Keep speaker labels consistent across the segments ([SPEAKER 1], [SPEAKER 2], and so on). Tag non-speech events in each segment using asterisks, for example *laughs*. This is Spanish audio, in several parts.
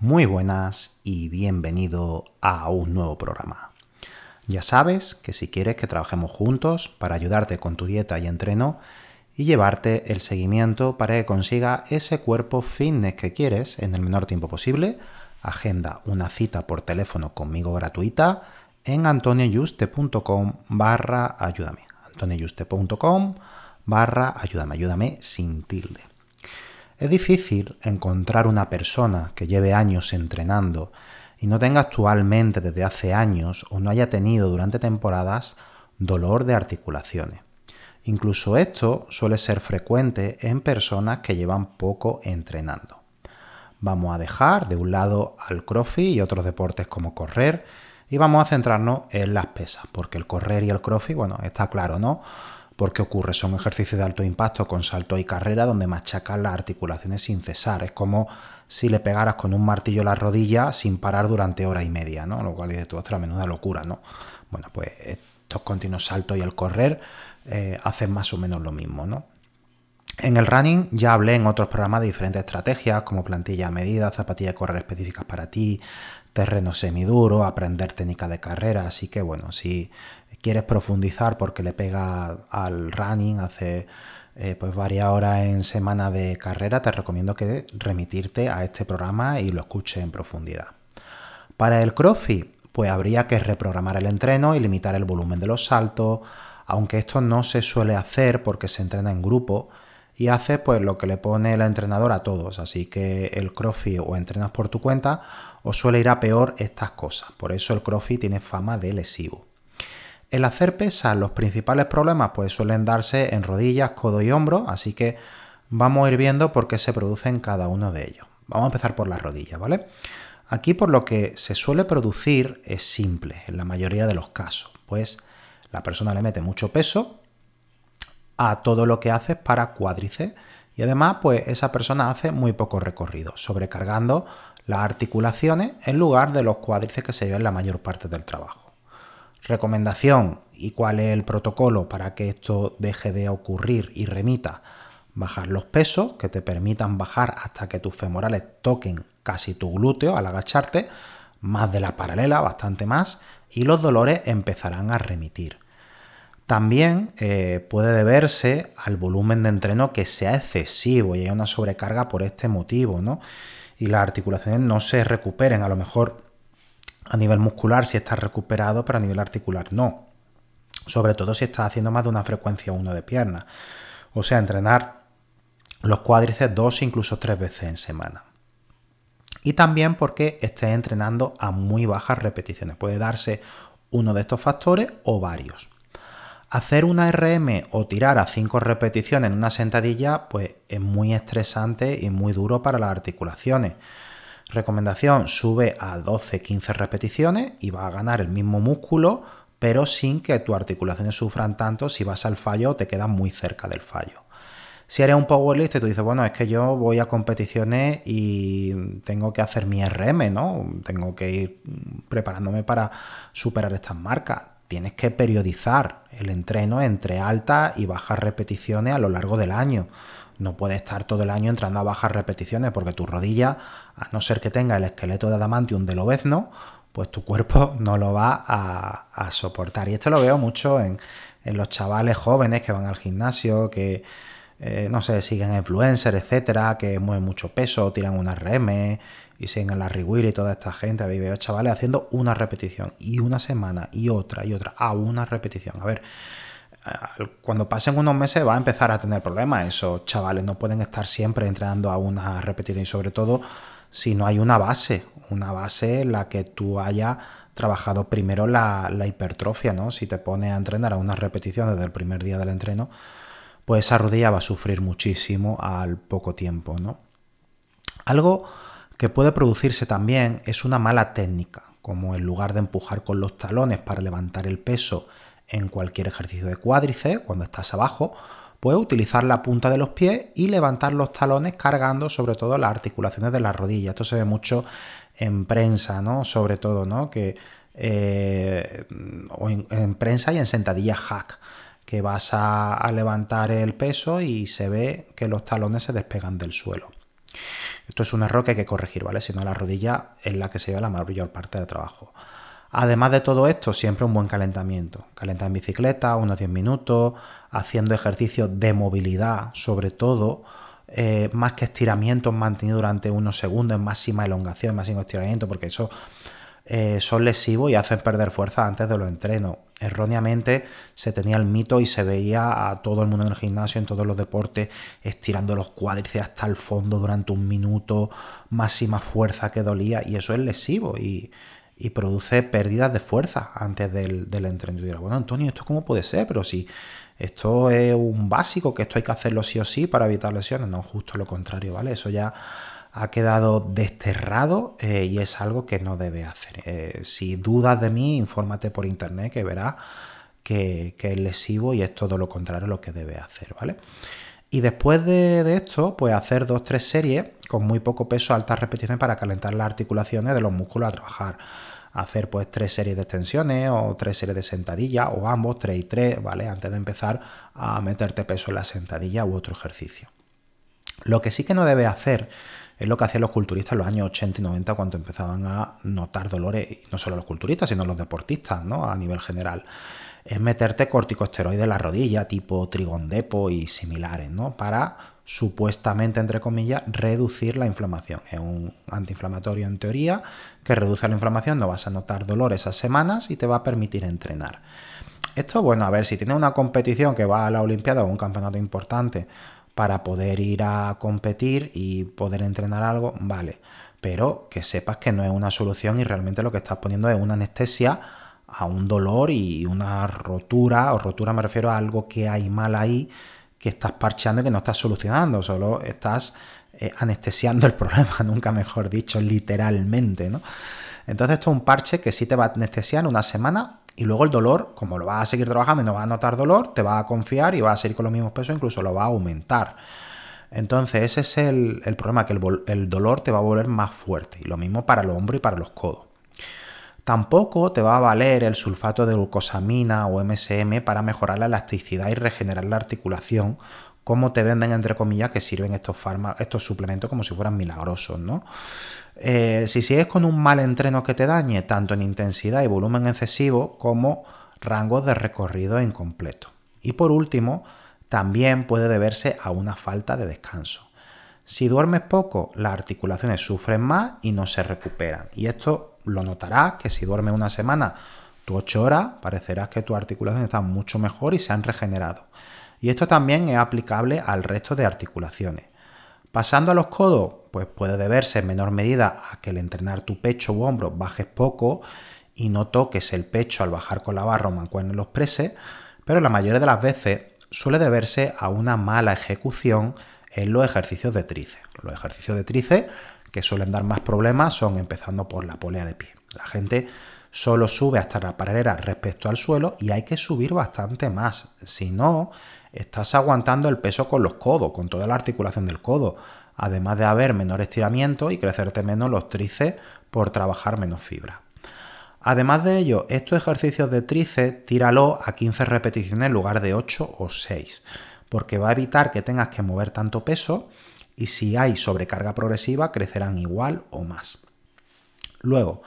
[SPEAKER 1] Muy buenas y bienvenido a un nuevo programa. Ya sabes que si quieres que trabajemos juntos para ayudarte con tu dieta y entreno y llevarte el seguimiento para que consiga ese cuerpo fitness que quieres en el menor tiempo posible, agenda una cita por teléfono conmigo gratuita en antonioyuste.com barra ayúdame. antonioyuste.com barra ayúdame, ayúdame sin tilde. Es difícil encontrar una persona que lleve años entrenando y no tenga actualmente desde hace años o no haya tenido durante temporadas dolor de articulaciones. Incluso esto suele ser frecuente en personas que llevan poco entrenando. Vamos a dejar de un lado al crossfit y otros deportes como correr y vamos a centrarnos en las pesas, porque el correr y el crossfit, bueno, está claro, ¿no? Porque ocurre, son ejercicios de alto impacto con salto y carrera donde machacas las articulaciones sin cesar. Es como si le pegaras con un martillo la rodilla sin parar durante hora y media, ¿no? Lo cual es de tu otra menuda locura, ¿no? Bueno, pues estos continuos saltos y el correr eh, hacen más o menos lo mismo, ¿no? En el running ya hablé en otros programas de diferentes estrategias como plantilla a medida, zapatillas de correr específicas para ti, terreno semiduro, aprender técnica de carrera, así que bueno, si quieres profundizar porque le pega al running, hace eh, pues varias horas en semana de carrera, te recomiendo que remitirte a este programa y lo escuches en profundidad. Para el CrossFit, pues habría que reprogramar el entreno y limitar el volumen de los saltos, aunque esto no se suele hacer porque se entrena en grupo y hace pues lo que le pone el entrenador a todos, así que el CrossFit o entrenas por tu cuenta o suele ir a peor estas cosas, por eso el CrossFit tiene fama de lesivo. El hacer pesas, los principales problemas pues suelen darse en rodillas, codo y hombro, así que vamos a ir viendo por qué se producen cada uno de ellos. Vamos a empezar por las rodillas, ¿vale? Aquí por lo que se suele producir es simple en la mayoría de los casos, pues la persona le mete mucho peso a todo lo que hace para cuádriceps y además pues esa persona hace muy poco recorrido, sobrecargando las articulaciones en lugar de los cuádriceps que se llevan la mayor parte del trabajo. Recomendación y cuál es el protocolo para que esto deje de ocurrir y remita. Bajar los pesos que te permitan bajar hasta que tus femorales toquen casi tu glúteo al agacharte, más de la paralela, bastante más, y los dolores empezarán a remitir. También eh, puede deberse al volumen de entreno que sea excesivo y hay una sobrecarga por este motivo, ¿no? Y las articulaciones no se recuperen, a lo mejor a nivel muscular si estás recuperado, pero a nivel articular no. Sobre todo si estás haciendo más de una frecuencia uno de pierna. O sea, entrenar los cuádriceps dos, incluso tres veces en semana. Y también porque estés entrenando a muy bajas repeticiones. Puede darse uno de estos factores o varios. Hacer una RM o tirar a 5 repeticiones en una sentadilla, pues es muy estresante y muy duro para las articulaciones. Recomendación, sube a 12-15 repeticiones y va a ganar el mismo músculo, pero sin que tus articulaciones sufran tanto si vas al fallo o te quedas muy cerca del fallo. Si eres un powerlifter y tú dices, bueno, es que yo voy a competiciones y tengo que hacer mi RM, ¿no? Tengo que ir preparándome para superar estas marcas. Tienes que periodizar el entreno entre altas y bajas repeticiones a lo largo del año. No puedes estar todo el año entrando a bajas repeticiones porque tu rodilla, a no ser que tenga el esqueleto de adamantium del obezno, pues tu cuerpo *laughs* no lo va a, soportar. Y esto lo veo mucho en, los chavales jóvenes que van al gimnasio, que eh, no sé, siguen influencers, etcétera, que mueven mucho peso, tiran una RM y siguen a la Riguira y toda esta gente, habéis veo chavales haciendo una repetición y una semana y otra y otra, a una repetición. A ver, cuando pasen unos meses va a empezar a tener problemas. Esos chavales no pueden estar siempre entrenando a una repetición y sobre todo si no hay una base, una base en la que tú hayas trabajado primero la, hipertrofia, ¿no? Si te pones a entrenar a una repetición desde el primer día del entreno, pues esa rodilla va a sufrir muchísimo al poco tiempo, ¿no? Algo que puede producirse también es una mala técnica, como en lugar de empujar con los talones para levantar el peso en cualquier ejercicio de cuádriceps, cuando estás abajo, puedes utilizar la punta de los pies y levantar los talones cargando sobre todo las articulaciones de la rodilla. Esto se ve mucho en prensa, ¿no? Sobre todo, ¿no? Que, eh, o en, prensa y en sentadillas hack, que vas a, levantar el peso y se ve que los talones se despegan del suelo. Esto es un error que hay que corregir, ¿vale? Si no, la rodilla es la que se lleva la mayor parte del trabajo. Además de todo esto, siempre un buen calentamiento. Calentar en bicicleta, unos 10 minutos, haciendo ejercicios de movilidad, sobre todo, eh, más que estiramientos mantenidos durante unos segundos máxima elongación, máximo estiramiento, porque eso eh, son lesivos y hacen perder fuerza antes de los entrenos. Erróneamente se tenía el mito y se veía a todo el mundo en el gimnasio, en todos los deportes, estirando los cuádriceps hasta el fondo durante un minuto, máxima fuerza que dolía, y eso es lesivo. Y, y produce pérdidas de fuerza antes del, del entrenamiento. bueno, Antonio, ¿esto cómo puede ser? Pero si esto es un básico, que esto hay que hacerlo sí o sí para evitar lesiones. No, justo lo contrario, ¿vale? Eso ya ha quedado desterrado eh, y es algo que no debe hacer. Eh, si dudas de mí, infórmate por internet que verás que, es lesivo y es todo lo contrario a lo que debe hacer, ¿vale? Y después de, esto, pues hacer dos, tres series con muy poco peso, altas repeticiones para calentar las articulaciones de los músculos a trabajar hacer pues tres series de extensiones o tres series de sentadillas o ambos, tres y tres, ¿vale? Antes de empezar a meterte peso en la sentadilla u otro ejercicio. Lo que sí que no debe hacer es lo que hacían los culturistas en los años 80 y 90 cuando empezaban a notar dolores, no solo los culturistas, sino los deportistas, ¿no? A nivel general. Es meterte corticosteroides en la rodilla, tipo trigondepo y similares, ¿no? Para supuestamente, entre comillas, reducir la inflamación. Es un antiinflamatorio en teoría que reduce la inflamación, no vas a notar dolor esas semanas y te va a permitir entrenar. Esto, bueno, a ver, si tienes una competición que va a la Olimpiada o un campeonato importante para poder ir a competir y poder entrenar algo, vale. Pero que sepas que no es una solución y realmente lo que estás poniendo es una anestesia a un dolor y una rotura, o rotura me refiero a algo que hay mal ahí que estás parcheando y que no estás solucionando, solo estás eh, anestesiando el *laughs* problema, nunca mejor dicho, literalmente, ¿no? Entonces esto es un parche que sí te va a anestesiar una semana y luego el dolor, como lo vas a seguir trabajando y no vas a notar dolor, te va a confiar y va a seguir con los mismos pesos, incluso lo va a aumentar. Entonces ese es el, problema, que el, el dolor te va a volver más fuerte. Y lo mismo para el hombro y para los codos. Tampoco te va a valer el sulfato de glucosamina o MSM para mejorar la elasticidad y regenerar la articulación, como te venden, entre comillas, que sirven estos, estos suplementos como si fueran milagrosos, ¿no? Eh, si sigues con un mal entreno que te dañe, tanto en intensidad y volumen excesivo, como rangos de recorrido incompleto. Y por último, también puede deberse a una falta de descanso. Si duermes poco, las articulaciones sufren más y no se recuperan. Y esto lo notarás que si duermes una semana, tu 8 horas, parecerás que tus articulaciones están mucho mejor y se han regenerado. Y esto también es aplicable al resto de articulaciones. Pasando a los codos, pues puede deberse en menor medida a que el entrenar tu pecho u hombro bajes poco y no toques el pecho al bajar con la barra o en los preses, pero la mayoría de las veces suele deberse a una mala ejecución en los ejercicios de tríceps. Los ejercicios de tríceps que suelen dar más problemas son empezando por la polea de pie. La gente solo sube hasta la paredera respecto al suelo y hay que subir bastante más. Si no, estás aguantando el peso con los codos, con toda la articulación del codo, además de haber menor estiramiento y crecerte menos los tríceps por trabajar menos fibra. Además de ello, estos ejercicios de tríceps tíralo a 15 repeticiones en lugar de 8 o 6, porque va a evitar que tengas que mover tanto peso y si hay sobrecarga progresiva crecerán igual o más. Luego,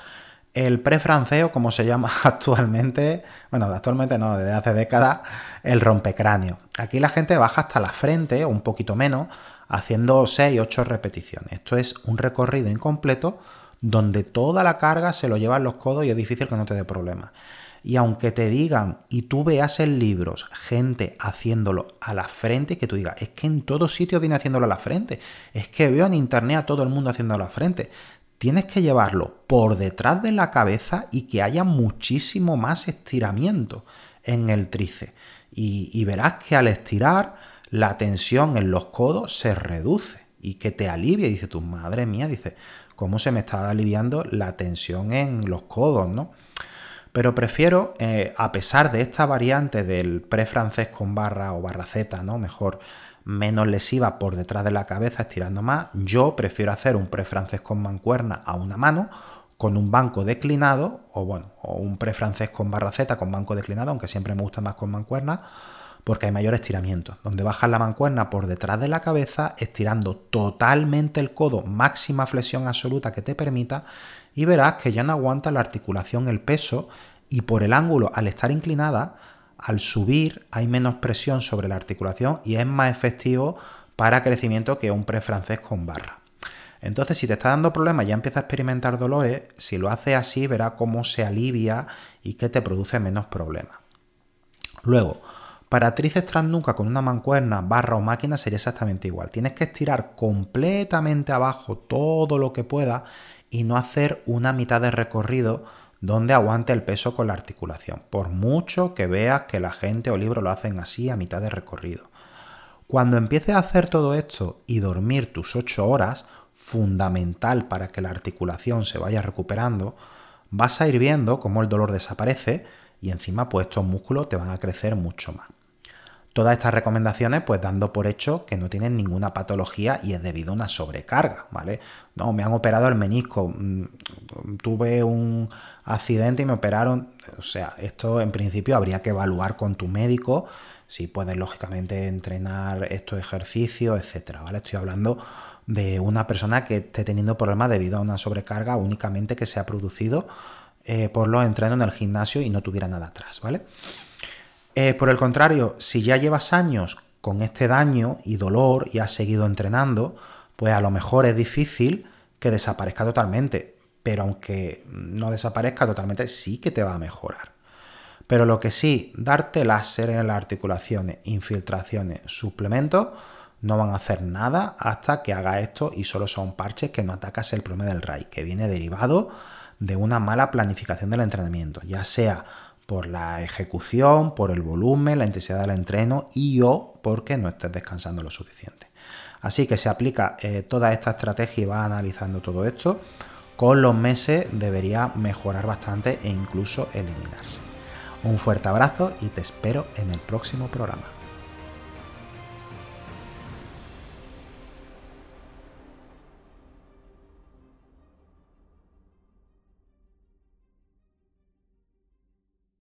[SPEAKER 1] el pre-francés, o como se llama *laughs* actualmente, bueno, actualmente no, desde hace décadas, el rompecráneo. Aquí la gente baja hasta la frente, o un poquito menos, haciendo 6, 8 repeticiones. Esto es un recorrido incompleto donde toda la carga se lo llevan los codos y es difícil que no te dé problemas. Y aunque te digan y tú veas en libros gente haciéndolo a la frente, que tú digas, es que en todos sitios viene haciéndolo a la frente, es que veo en internet a todo el mundo haciéndolo a la frente. Tienes que llevarlo por detrás de la cabeza y que haya muchísimo más estiramiento en el tríceps. Y, verás que al estirar, la tensión en los codos se reduce y que te alivia. Dice tu madre mía, dice, ¿cómo se me está aliviando la tensión en los codos, no? Pero prefiero, eh, a pesar de esta variante del pre-francés con barra o barra Z, ¿no? Mejor, menos lesiva por detrás de la cabeza, estirando más, yo prefiero hacer un pre-francés con mancuerna a una mano, con un banco declinado, o bueno, o un pre-francés con barra Z con banco declinado, aunque siempre me gusta más con mancuerna, porque hay mayor estiramiento, donde bajas la mancuerna por detrás de la cabeza, estirando totalmente el codo, máxima flexión absoluta que te permita, y verás que ya no aguanta la articulación el peso y por el ángulo al estar inclinada, al subir hay menos presión sobre la articulación y es más efectivo para crecimiento que un pre-francés con barra. Entonces, si te está dando problemas, ya empieza a experimentar dolores, si lo hace así, verás cómo se alivia y que te produce menos problemas. Luego, para tríceps transnuca con una mancuerna, barra o máquina sería exactamente igual. Tienes que estirar completamente abajo todo lo que pueda y no hacer una mitad de recorrido donde aguante el peso con la articulación, por mucho que veas que la gente o libros lo hacen así a mitad de recorrido. Cuando empieces a hacer todo esto y dormir tus 8 horas, fundamental para que la articulación se vaya recuperando, vas a ir viendo cómo el dolor desaparece y encima pues estos músculos te van a crecer mucho más. Todas estas recomendaciones, pues dando por hecho que no tienen ninguna patología y es debido a una sobrecarga, ¿vale? No, me han operado el menisco, mm, tuve un accidente y me operaron. O sea, esto en principio habría que evaluar con tu médico si puedes lógicamente entrenar estos ejercicios, etcétera, ¿vale? Estoy hablando de una persona que esté teniendo problemas debido a una sobrecarga únicamente que se ha producido eh, por los entrenos en el gimnasio y no tuviera nada atrás, ¿vale? Eh, por el contrario, si ya llevas años con este daño y dolor y has seguido entrenando, pues a lo mejor es difícil que desaparezca totalmente. Pero aunque no desaparezca totalmente, sí que te va a mejorar. Pero lo que sí, darte láser en las articulaciones, infiltraciones, suplementos, no van a hacer nada hasta que haga esto y solo son parches que no atacas el problema del RAI, que viene derivado de una mala planificación del entrenamiento, ya sea por la ejecución, por el volumen, la intensidad del entreno y o porque no estés descansando lo suficiente. Así que se aplica eh, toda esta estrategia y va analizando todo esto. Con los meses debería mejorar bastante e incluso eliminarse. Un fuerte abrazo y te espero en el próximo programa.